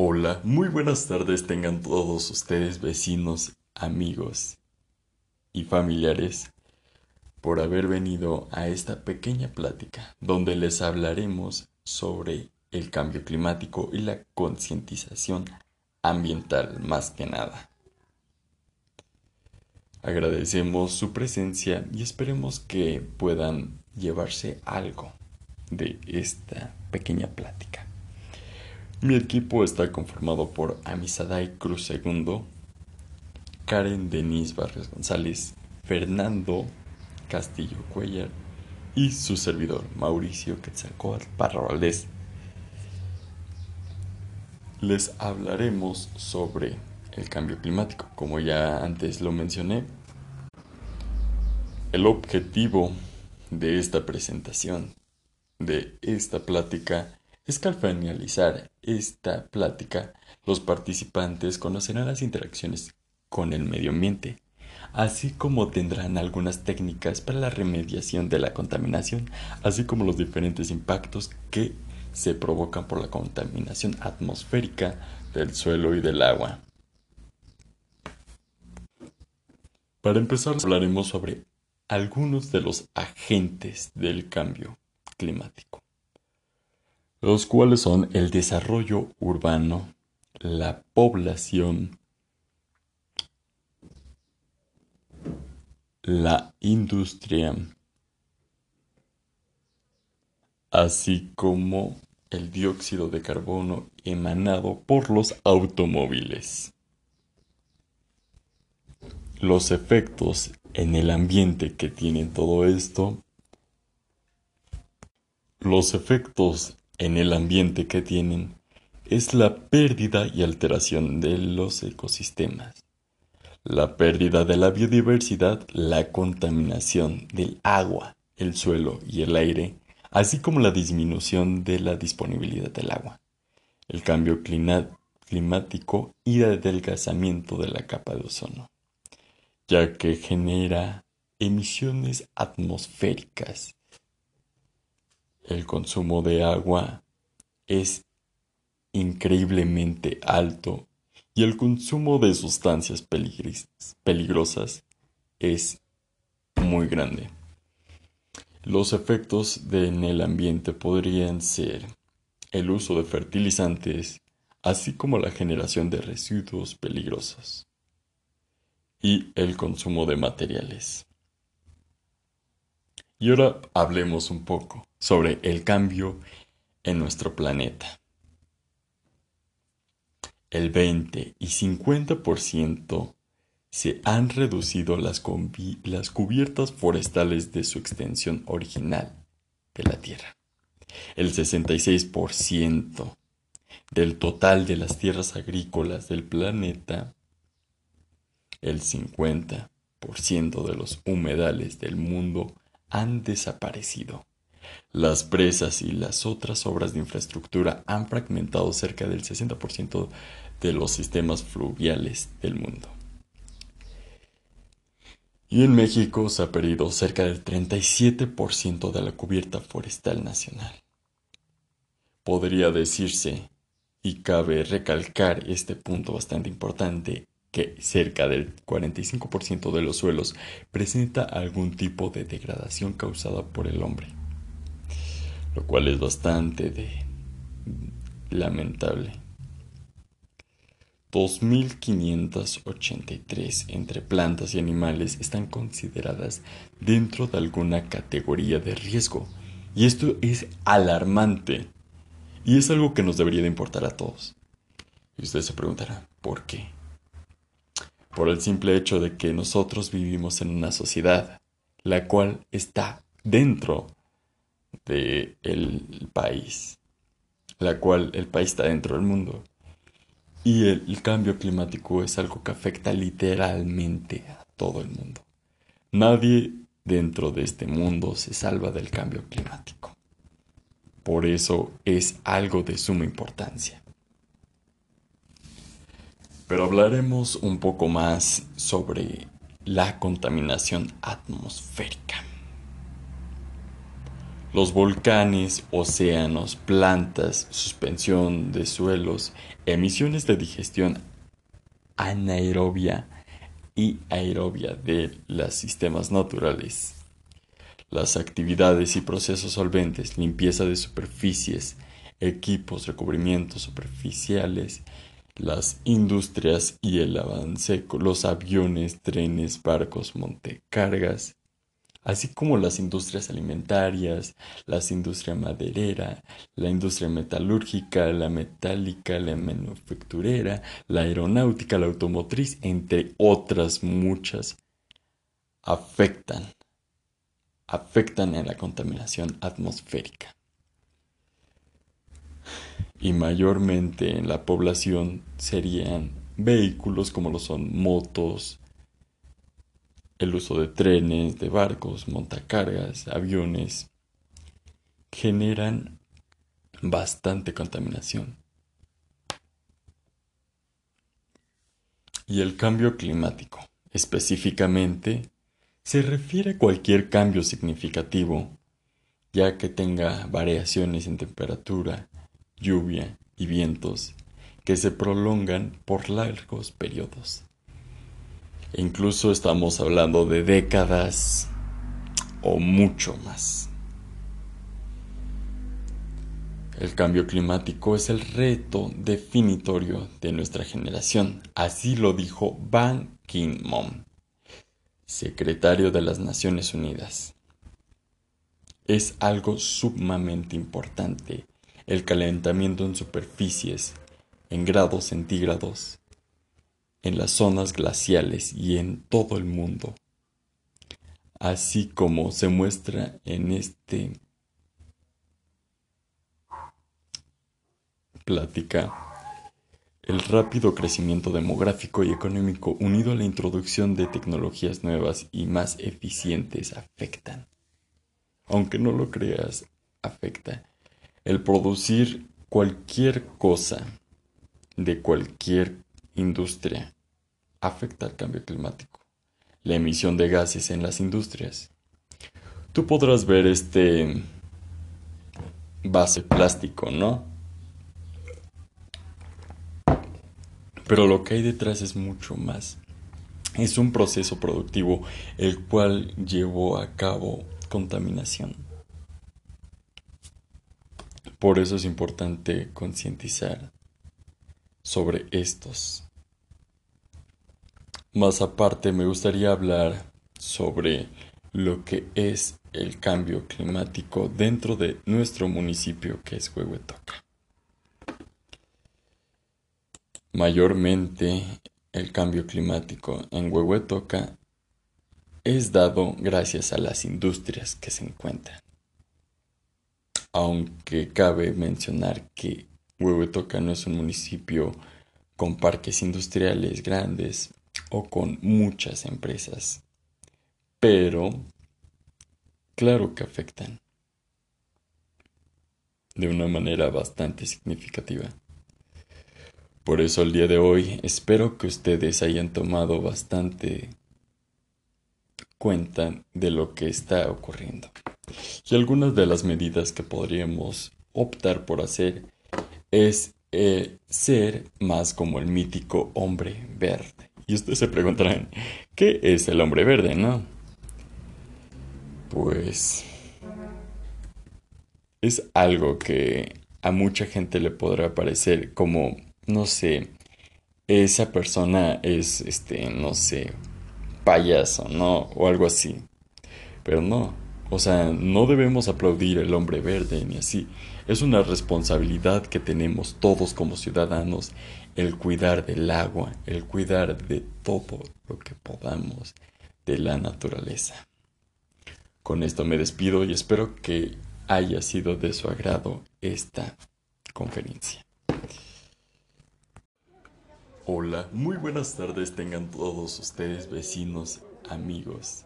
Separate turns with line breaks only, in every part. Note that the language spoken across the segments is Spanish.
Hola, muy buenas tardes tengan todos ustedes vecinos, amigos y familiares por haber venido a esta pequeña plática donde les hablaremos sobre el cambio climático y la concientización ambiental más que nada. Agradecemos su presencia y esperemos que puedan llevarse algo de esta pequeña plática. Mi equipo está conformado por Amisadai Cruz II, Karen Denise Barrios González, Fernando Castillo Cuellar y su servidor Mauricio Quetzalcóatl Parra Valdés. Les hablaremos sobre el cambio climático, como ya antes lo mencioné. El objetivo de esta presentación, de esta plática, es que esta plática, los participantes conocerán las interacciones con el medio ambiente, así como tendrán algunas técnicas para la remediación de la contaminación, así como los diferentes impactos que se provocan por la contaminación atmosférica del suelo y del agua. Para empezar, hablaremos sobre algunos de los agentes del cambio climático, los cuales son el desarrollo urbano, la población, la industria, así como el dióxido de carbono emanado por los automóviles. Los efectos en el ambiente que tiene todo esto, los efectos en el ambiente que tienen es la pérdida y alteración de los ecosistemas, la pérdida de la biodiversidad, la contaminación del agua, el suelo y el aire, así como la disminución de la disponibilidad del agua, el cambio climático y el adelgazamiento de la capa de ozono ya que genera emisiones atmosféricas. El consumo de agua es increíblemente alto y el consumo de sustancias peligrosas es muy grande. Los efectos en el ambiente podrían ser el uso de fertilizantes, así como la generación de residuos peligrosos y el consumo de materiales. Y ahora hablemos un poco sobre el cambio en nuestro planeta. El 20 y 50% se han reducido las, cubiertas forestales de su extensión original de la Tierra. El 66% del total de las tierras agrícolas del planeta el 50% de los humedales del mundo han desaparecido. Las presas y las otras obras de infraestructura han fragmentado cerca del 60% de los sistemas fluviales del mundo. Y en México se ha perdido cerca del 37% de la cubierta forestal nacional. Podría decirse, y cabe recalcar este punto bastante importante, que cerca del 45% de los suelos presenta algún tipo de degradación causada por el hombre, lo cual es bastante de lamentable. 2.583 entre plantas y animales están consideradas dentro de alguna categoría de riesgo. Y esto es alarmante. Y es algo que nos debería de importar a todos. Y usted se preguntará, ¿por qué? por el simple hecho de que nosotros vivimos en una sociedad la cual está dentro del el país, la cual el país está dentro del mundo. Y el, cambio climático es algo que afecta literalmente a todo el mundo. Nadie dentro de este mundo se salva del cambio climático. Por eso es algo de suma importancia pero hablaremos un poco más sobre la contaminación atmosférica. Los volcanes, océanos, plantas, suspensión de suelos, emisiones de digestión anaerobia y aerobia de los sistemas naturales. Las actividades y procesos solventes, limpieza de superficies, equipos, recubrimientos superficiales, las industrias y el avance, los aviones, trenes, barcos, montecargas, así como las industrias alimentarias, las industria maderera, la industria metalúrgica, la metálica, la manufacturera, la aeronáutica, la automotriz, entre otras muchas, afectan, afectan en la contaminación atmosférica. Y mayormente en la población serían vehículos como lo son motos, el uso de trenes, de barcos, montacargas, aviones, generan bastante contaminación. Y el cambio climático, específicamente, se refiere a cualquier cambio significativo, ya que tenga variaciones en temperatura, lluvia y vientos que se prolongan por largos periodos. Incluso estamos hablando de décadas o mucho más. El cambio climático es el reto definitorio de nuestra generación, así lo dijo Ban Ki-moon, secretario de las Naciones Unidas. Es algo sumamente importante el calentamiento en superficies en grados centígrados en las zonas glaciales y en todo el mundo, así como se muestra en este plática el rápido crecimiento demográfico y económico unido a la introducción de tecnologías nuevas y más eficientes afectan. Aunque no lo creas, afecta. El producir cualquier cosa de cualquier industria afecta al cambio climático, la emisión de gases en las industrias. Tú podrás ver este base plástico, ¿no? Pero lo que hay detrás es mucho más. Es un proceso productivo el cual llevó a cabo contaminación. Por eso es importante concientizar sobre estos más aparte, me gustaría hablar sobre lo que es el cambio climático dentro de nuestro municipio que es Huehuetoca. Mayormente el cambio climático en Huehuetoca es dado gracias a las industrias que se encuentran. Aunque cabe mencionar que Huehuetoca no es un municipio con parques industriales grandes o con muchas empresas. Pero, claro que afectan de una manera bastante significativa. Por eso el día de hoy espero que ustedes hayan tomado bastante cuenta de lo que está ocurriendo. Y algunas de las medidas que podríamos optar por hacer es eh, ser más como el mítico hombre verde. Y ustedes se preguntarán, ¿qué es el hombre verde, no? Pues es algo que a mucha gente le podrá parecer como, no sé, esa persona es, este, no sé, payaso, ¿no? O algo así. Pero no, o sea, no debemos aplaudir el hombre verde ni así. Es una responsabilidad que tenemos todos como ciudadanos el cuidar del agua, el cuidar de todo lo que podamos de la naturaleza. Con esto me despido y espero que haya sido de su agrado esta conferencia. Hola, muy buenas tardes tengan todos ustedes vecinos, amigos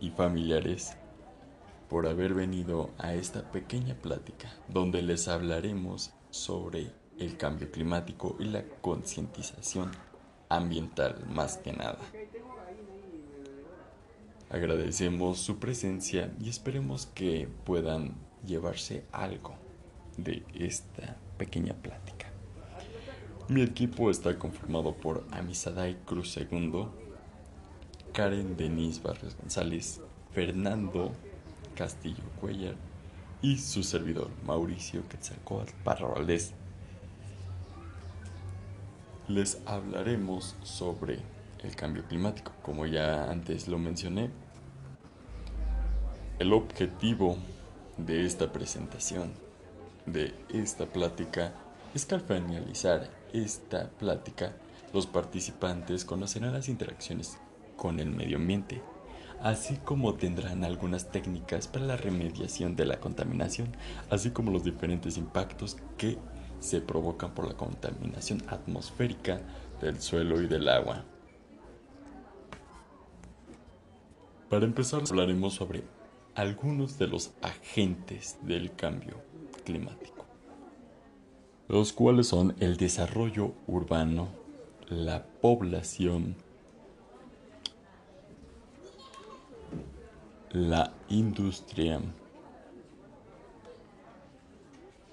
y familiares por haber venido a esta pequeña plática donde les hablaremos sobre el cambio climático y la concientización ambiental más que nada. Agradecemos su presencia y esperemos que puedan llevarse algo de esta pequeña plática. Mi equipo está conformado por Amisadai Cruz II, Karen Denise Barrios González, Fernando Castillo Cuellar y su servidor Mauricio Quetzalcóatl Parra Valdés. Les hablaremos sobre el cambio climático, como ya antes lo mencioné. El objetivo de esta presentación, de esta plática, es que al finalizar esta plática, los participantes conocerán las interacciones con el medio ambiente, así como tendrán algunas técnicas para la remediación de la contaminación, así como los diferentes impactos que se provocan por la contaminación atmosférica del suelo y del agua. Para empezar hablaremos sobre algunos de los agentes del cambio climático los cuales son el desarrollo urbano, la población, la industria,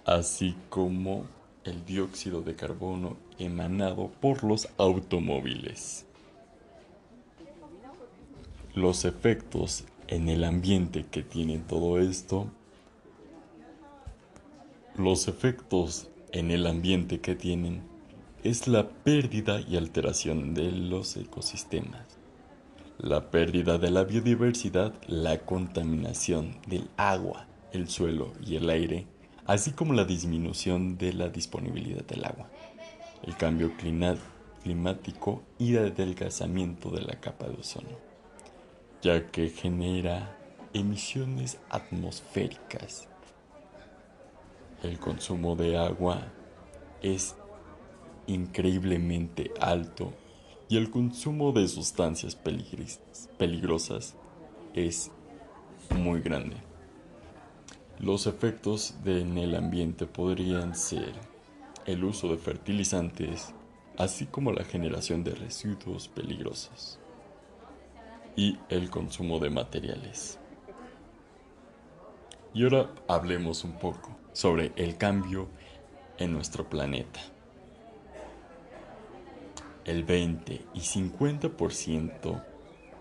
así como el dióxido de carbono emanado por los automóviles. Los efectos en el ambiente que tiene todo esto, los efectos en el ambiente que tienen es la pérdida y alteración de los ecosistemas, la pérdida de la biodiversidad, la contaminación del agua, el suelo y el aire, así como la disminución de la disponibilidad del agua, el cambio climático y el adelgazamiento de la capa de ozono, ya que genera emisiones atmosféricas el consumo de agua es increíblemente alto y el consumo de sustancias peligrosas es muy grande. Los efectos en el ambiente podrían ser el uso de fertilizantes, así como la generación de residuos peligrosos y el consumo de materiales. Y ahora hablemos un poco sobre el cambio en nuestro planeta. El 20 y 50%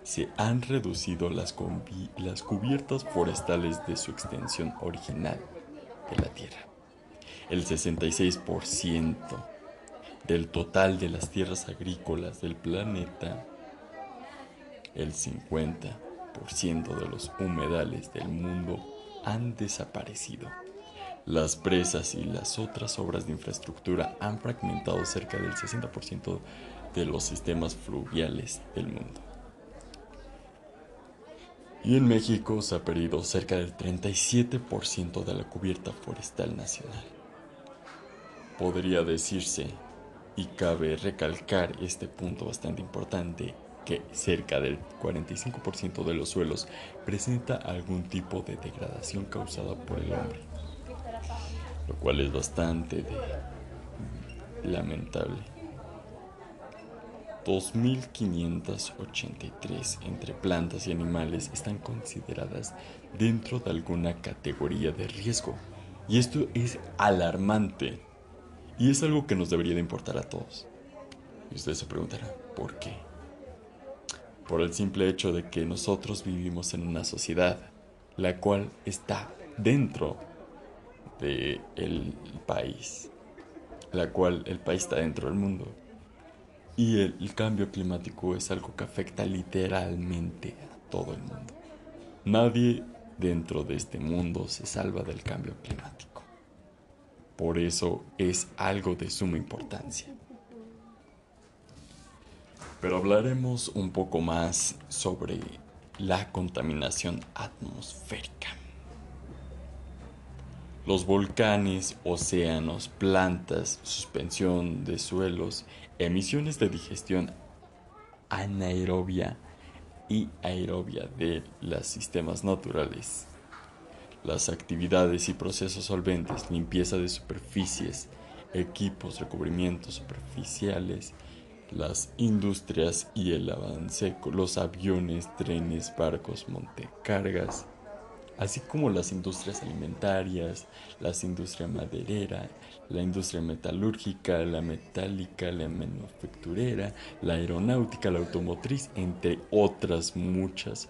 se han reducido las, cubiertas forestales de su extensión original de la Tierra. El 66% del total de las tierras agrícolas del planeta, el 50% de los humedales del mundo han desaparecido. Las presas y las otras obras de infraestructura han fragmentado cerca del 60% de los sistemas fluviales del mundo. Y en México se ha perdido cerca del 37% de la cubierta forestal nacional. Podría decirse, y cabe recalcar este punto bastante importante, que cerca del 45% de los suelos presenta algún tipo de degradación causada por el hombre lo cual es bastante lamentable. 2.583 entre plantas y animales están consideradas dentro de alguna categoría de riesgo. Y esto es alarmante. Y es algo que nos debería de importar a todos. Y usted se preguntará, ¿por qué? Por el simple hecho de que nosotros vivimos en una sociedad la cual está dentro del país, la cual el país está dentro del mundo. Y el, cambio climático es algo que afecta literalmente a todo el mundo. Nadie dentro de este mundo se salva del cambio climático. Por eso es algo de suma importancia. Pero hablaremos un poco más sobre la contaminación atmosférica. Los volcanes, océanos, plantas, suspensión de suelos, emisiones de digestión anaerobia y aerobia de los sistemas naturales. Las actividades y procesos solventes, limpieza de superficies, equipos, recubrimientos superficiales, las industrias y el avance, los aviones, trenes, barcos, montecargas, así como las industrias alimentarias, las industria maderera, la industria metalúrgica, la metálica, la manufacturera, la aeronáutica, la automotriz, entre otras muchas,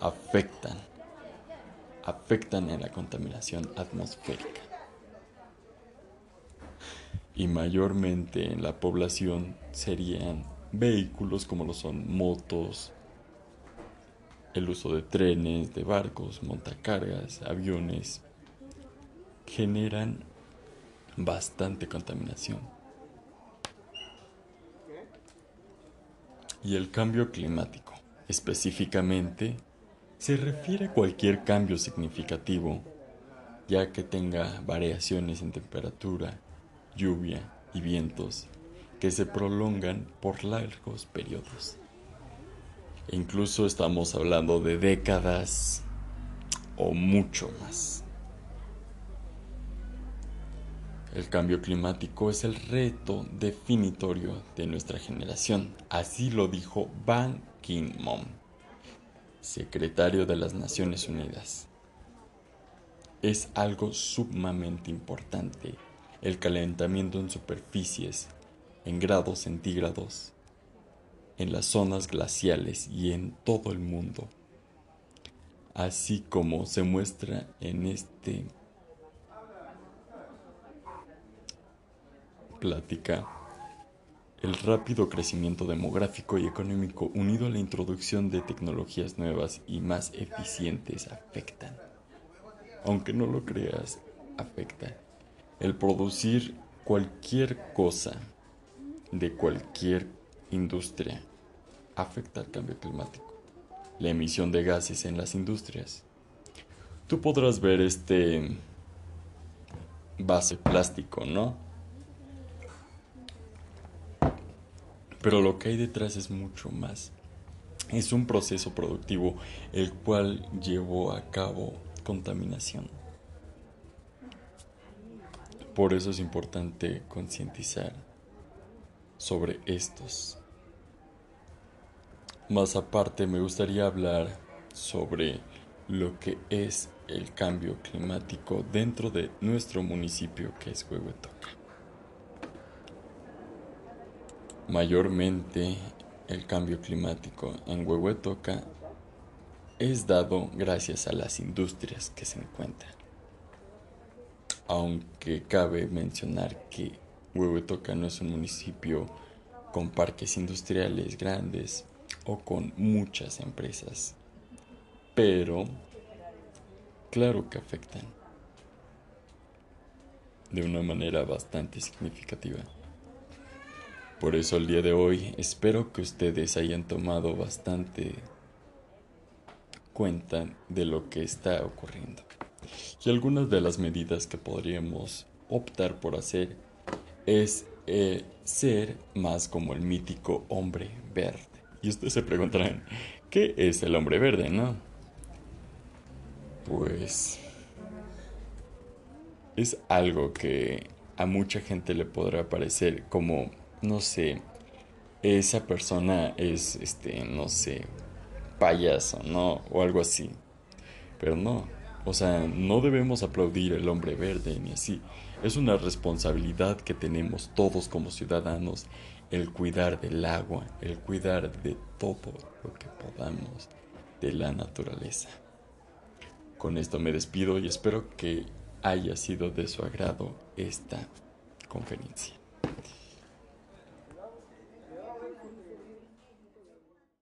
afectan, afectan en la contaminación atmosférica. Y mayormente en la población serían vehículos como lo son motos, el uso de trenes, de barcos, montacargas, aviones, generan bastante contaminación. Y el cambio climático, específicamente, se refiere a cualquier cambio significativo, ya que tenga variaciones en temperatura, lluvia y vientos que se prolongan por largos periodos. Incluso estamos hablando de décadas o mucho más. El cambio climático es el reto definitorio de nuestra generación, así lo dijo Ban Ki-moon, secretario de las Naciones Unidas. Es algo sumamente importante el calentamiento en superficies en grados centígrados en las zonas glaciales y en todo el mundo, así como se muestra en este plática el rápido crecimiento demográfico y económico unido a la introducción de tecnologías nuevas y más eficientes afectan. Aunque no lo creas, afecta. El producir cualquier cosa de cualquier industria afecta al cambio climático. La emisión de gases en las industrias. Tú podrás ver este base plástico, ¿no? Pero lo que hay detrás es mucho más. Es un proceso productivo el cual llevó a cabo contaminación. Por eso es importante concientizar sobre estos. Más aparte me gustaría hablar sobre lo que es el cambio climático dentro de nuestro municipio que es Huehuetoca. Mayormente el cambio climático en Huehuetoca es dado gracias a las industrias que se encuentran. Aunque cabe mencionar que Huehuetoca no es un municipio con parques industriales grandes o con muchas empresas, pero claro que afectan de una manera bastante significativa. Por eso el día de hoy espero que ustedes hayan tomado bastante cuenta de lo que está ocurriendo y algunas de las medidas que podríamos optar por hacer es eh, ser más como el mítico hombre verde. Y ustedes se preguntarán, ¿qué es el hombre verde, no? Pues es algo que a mucha gente le podrá parecer como, no sé, esa persona es, este, no sé, payaso, ¿no? O algo así. Pero no, o sea, no debemos aplaudir el hombre verde ni así. Es una responsabilidad que tenemos todos como ciudadanos el cuidar del agua, el cuidar de todo lo que podamos de la naturaleza. Con esto me despido y espero que haya sido de su agrado esta conferencia.